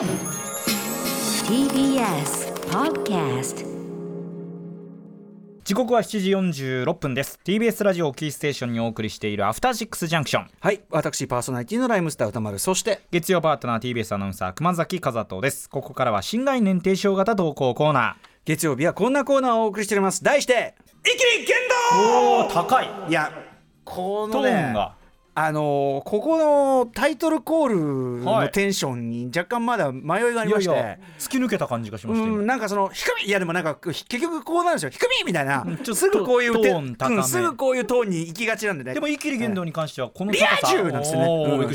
TBS Podcast 時刻は7時46分です。TBS ラジオをキーステーションにお送りしているアフターシックスジャンクション。はい。私パーソナリティのライムスター歌丸。そして月曜パートナー TBS アナウンサー熊崎和人です。ここからは新概念提唱型投稿コーナ月曜日はこんなコーナーをお送りしております。題して「イキリ剣ーおー高い。道!」いやこトのねーンがあのーここのタイトルコールはい。のテンションに若干まだ迷いがありまして、いやいや突き抜けた感じがしましたうん、よなんかその低みいやでもなんか結局こうなるんですよ。低みみたいな、うんちょっとすぐこういうトてーン高めうんすぐこういうトーンに行きがちなんでね。でもイキリ言動に関してはこのリア充なんですよねうん。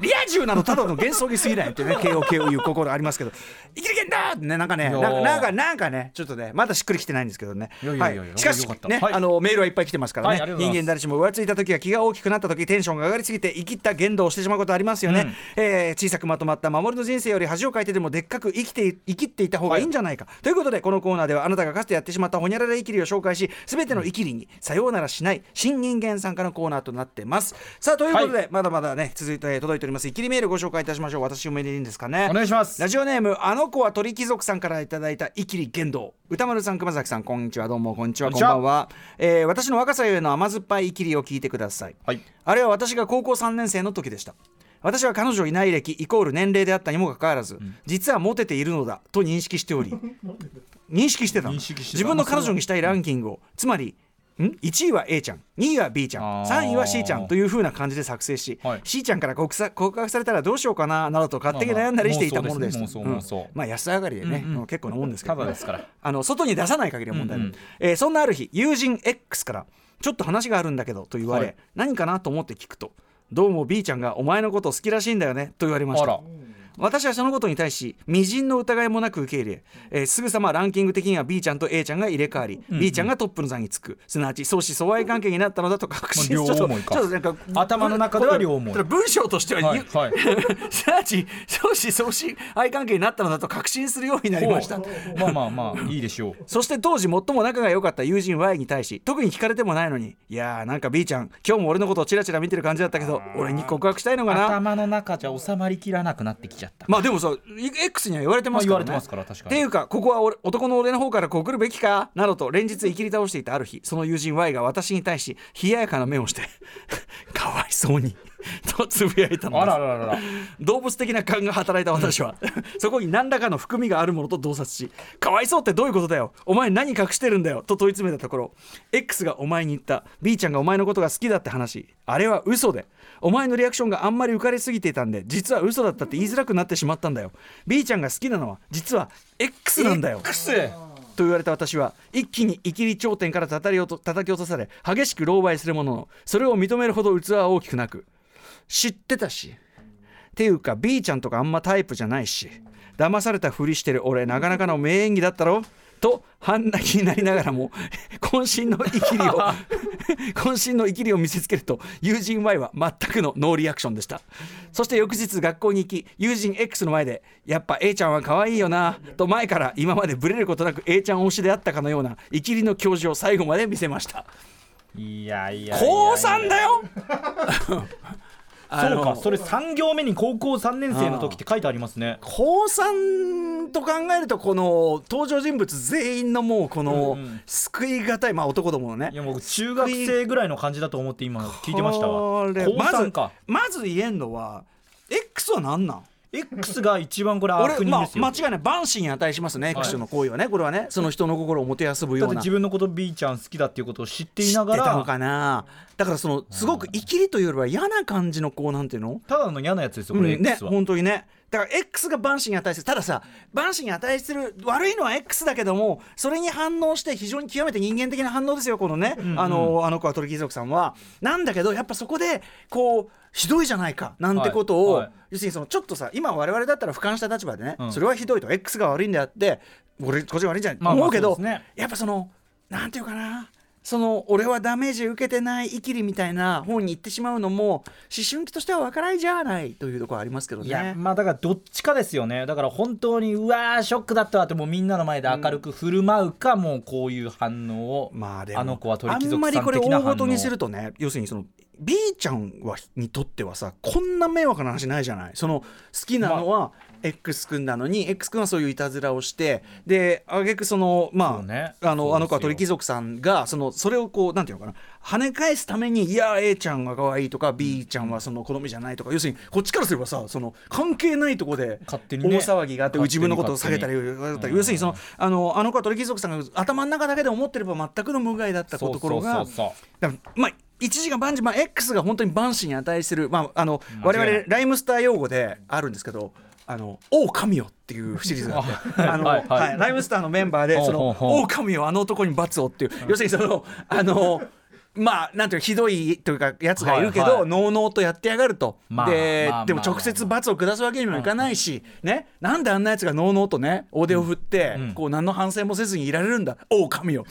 リア充なのただの幻想に過ぎないってね KOK を言う心ありますけど「生きてけんだ!」ってねなんかねなんかなんかねちょっとねまだしっくりきてないんですけどね。しかしね、はい。あのメールはいっぱい来てますからね、人間誰しも浮ついた時や気が大きくなった時テンションが上がりすぎて生きった言動をしてしまうことありますよね、うん。えー小さくまとまった守りの人生より恥をかいてでもでっかく生きて生きっていた方がいいんじゃないか、ということでこのコーナーではあなたがかつてやってしまったほにゃらら生きりを紹介し全ての生きりにさようならしない新人間さんからのコーナーとなってます。さあということで、まだまだね続いて届いております。生きりメールご紹介いたしましょう。私おめでいいんですかね。お願いします。ラジオネームあの子は鳥貴族さんからいただいた生きり言動歌丸さん熊崎さんこんにちはどうもこんにちはこんばんは、えー私の若さゆえの甘酸っぱい生きりを聞いてくださいはいあれは私が高校3年生の時でした私は彼女いない歴イコール年齢であったにもかかわらず、実はモテているのだと認識しており認識してた自分の彼女にしたいランキングをつまりん？1位は A ちゃん。2位は B ちゃん。あー。3位は C ちゃんという風な感じで作成し、はい。C ちゃんから告白されたらどうしようかななどと勝手に悩んだりしていたものです,、まあ安上がりでね、うんうん結構なもんですけど、ただですから。あの外に出さない限りは問題ない、うんうん。えーそんなある日友人 X からちょっと話があるんだけどと言われ、はい。何かなと思って聞くとどうも B ちゃんがお前のこと好きらしいんだよねと言われました私はそのことに対し微塵の疑いもなく受け入れえーすぐさまランキング的には B ちゃんと A ちゃんが入れ替わり、うん B ちゃんがトップの座につく。すなわち相思相愛関係になったのだと確信まあちょっとなんか頭の中では両思い。文章としては、はいはい。すなわち相思相愛関係になったのだと確信するようになりました。まあまあまあいいでしょう。そして当時最も仲が良かった友人 Y に対し特に聞かれてもないのにいやーなんか B ちゃん今日も俺のことをチラチラ見てる感じだったけど俺に告白したいのかな？頭の中じゃ収まりきらなくなってきちゃった。まあでもさ X には言われてますからね、まあ言われてますから確かに。っていうかここは俺男の俺の方から告るべきか？などと連日生きり倒していたある日その友人 Y が私に対し冷ややかな目をして かわいそうに とつぶやいたのです。動物的な勘が働いた私は そこに何らかの含みがあるものと洞察し「かわいそうってどういうことだよ。お前何隠してるんだよ」と問い詰めたところ X がお前に言った。B ちゃんがお前のことが好きだって話。あれは嘘で。お前のリアクションがあんまり浮かれすぎていたんで実は嘘だったって言いづらくなってしまったんだよ。B ちゃんが好きなのは実は X なんだよ。X と言われた私は一気に生きり頂点から叩き落とされ激しく狼狽するもののそれを認めるほど器は大きくなく知ってたし。っていうか B ちゃんとかあんまタイプじゃないし。騙されたふりしてる俺なかなかの名演技だったろ？と半泣きになりながらも 渾身の生きりを 渾身の生きりを見せつけると友人 Y は全くのノーリアクションでした。そして翌日学校に行き友人 X の前でやっぱ A ちゃんは可愛いよなと前から今までブレることなく A ちゃん推しであったかのような生きりの教授を最後まで見せました。いやいや高3だよそうかそれ3行目に高校3年生の時って書いてありますね。高3と考えるとこの登場人物全員のもうこの救いがたいまあ男どものね。いやもう中学生ぐらいの感じだと思って今聞いてましたわこれ高3まずかまず言えんのは X は何なん X が一番これ悪人ですよ、間違いない。万死に値しますね X の行為はね。これはね。その人の心をもてあそぶような。だって自分のこと B ちゃん好きだっていうことを知っていながら。知ってたのかな。だからそのすごく生きりというよりは嫌な感じのこうなんていうの？ただの嫌なやつですよこれうん。ね X は、本当にねだから X が万死に値する。たださ万死に値する悪いのは X だけどもそれに反応して非常に極めて人間的な反応ですよこのね、んうん。あのあの子は鳥貴族さんは。なんだけどやっぱそこでこうひどいじゃないかなんてことを、はい。はい。要するにそのちょっとさ今我々だったら俯瞰した立場でね、うん。それはひどいと。X が悪いんであって俺こっちが悪いんじゃない、まあまあ思うけどね。やっぱそのなんていうかなその俺はダメージ受けてないイキリみたいな本に行ってしまうのも思春期としては分からないじゃないというところありますけどね。いやまあだからどっちかですよねだから本当にうわーショックだったわってもうみんなの前で明るく振る舞うか、もうこういう反応を、まああの子は鳥貴あん族さんまりこれ大ごとにするとね要するにその B ちゃんはにとってはさこんな迷惑な話ないじゃない？その好きなのは X 君なのに X 君はそういういたずらをしてであげくそのまあ、ね。あのあの子は鳥貴族さんがそのそれをこうなんていうのかな？跳ね返すためにいや A ちゃんが可愛いとか B ちゃんはその好みじゃないとか要するにこっちからすればさその関係ないとこで大騒ぎがあって勝手に自分のことを下げたり勝手に要するにそのあのあの子は鳥貴族さんが頭の中だけで思ってれば全くの無害だったところがまあ一時が万事、まあ、X が本当に万死に値する、まあ、あの我々ライムスター用語であるんですけど「あの王神よ」っていうシリーズがあって あの、はい。はいはいライムスターのメンバーで「そのほうほう。ほう王神よあの男に罰を」っていう要するにそのあの。まあなんていうかひどいというかやつがいるけど、はいはい。のうのうとやってやがると、まあで、まあまあでも直接罰を下すわけにもいかないし、ね。なんであんなやつがのうのうとね大手を振って、うん。こう何の反省もせずにいられるんだ。おお神よ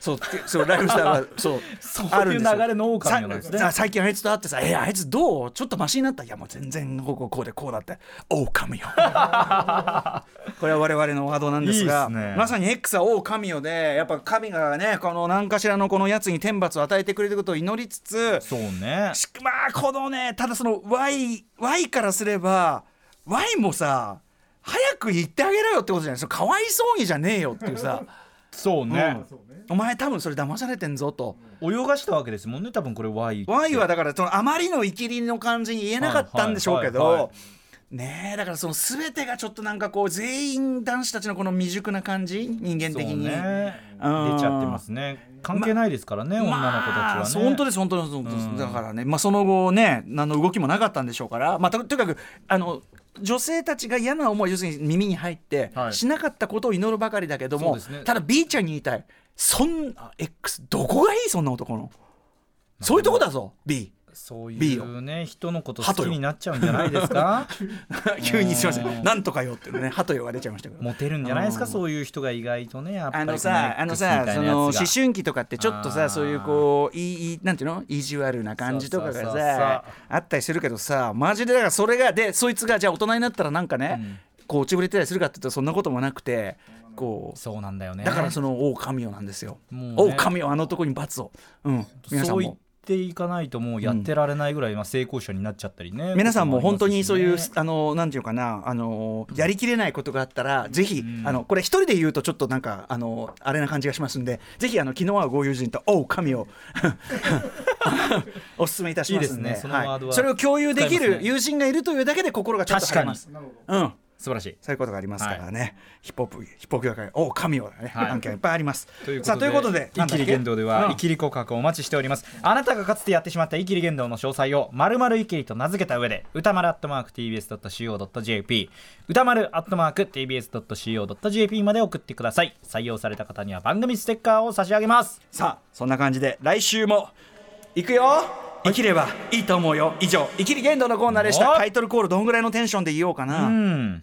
そうってそうライムスターはそうそうあるんですよ。流れの狼なんですね。さ最近あいつと会ってさ「えあいつどう？ちょっとマシになった?」いやもう全然こうこうこうでこうだって「狼よ」これは我々のワードなんですがね。まさに X は王神よでやっぱ神がねこの何かしらのこのやつに天罰を与えてくれることを祈りつつそうね。しまあこのねただその Y, y からすれば Y もさ早く言ってあげろよってことじゃない。それかわいそうにじゃねえよっていうさ、そうね、お前多分それ騙されてんぞと。泳がしたわけですもんね多分これ Y って。Y はだからそのあまりのイキリの感じに言えなかったんでしょうけはいはいはいはどねえだからその全てがちょっとなんかこう全員男子たちのこの未熟な感じ人間的に。ね。うん。出ちゃってますね。関係ないですからね、女の子たちはね、まあ本当です本当です本当です、うん。だからね、まあ、その後ね何の動きもなかったんでしょうから、まあ、ととにかくあの女性たちが嫌な思い要するに耳に入って、はい。しなかったことを祈るばかりだけども、ね。ただ B ちゃんに言いたい。そんな X どこがいいそんな男の？そういうとこだぞ B そういうね人のこと好きになっちゃうんじゃないですか？急にすいませうん。んなんとかよっていうね鳩よが出ちゃいましたけど。モテるんじゃないですか？うんそういう人が意外とねやっぱりあのこさあのさその思春期とかってちょっとさそういうこういいなんていうの？意地悪な感じとかがさあったりするけどさマジでだからそれがでそいつがじゃあ大人になったらなんかね、こう落ちぶれてたりするかっていうとそんなこともなくてこうそうなんだよね。だからその「王神よ」なんですよ。もうね「王神よあの男に罰を」うん。皆さんそう言ていかないともうやってられないぐらいまあ成功者になっちゃったりね、皆さんも本当にそういう、あのなんていうかなあのやりきれないことがあったらぜひ、んあのこれ一人で言うとちょっとなんかあのあれな感じがしますんでぜひあの気の合うご友人と「おう神を」おすすめいたしますんで。いいそれを共有できる友人がいるというだけで心がちょっと晴れます。うん素晴らしい。そういうことがありますからね、ヒップホップヒップホップ業界おう神をね、はい。案件いっぱいあります。ということでさあということでイキリ言動ではイキリ告白をお待ちしております、あなたがかつてやってしまったイキリ言動の詳細を〇〇イキリと名付けた上で歌丸アットマーク TBS.CO.JP 歌丸アットマーク TBS.CO.JP まで送ってください。採用された方には番組ステッカーを差し上げます。さあそんな感じで来週も行くよ。生きればいいと思うよ。以上生きり言動のコーナーでした。おタイトルコールどんぐらいのテンションで言おうかな、うん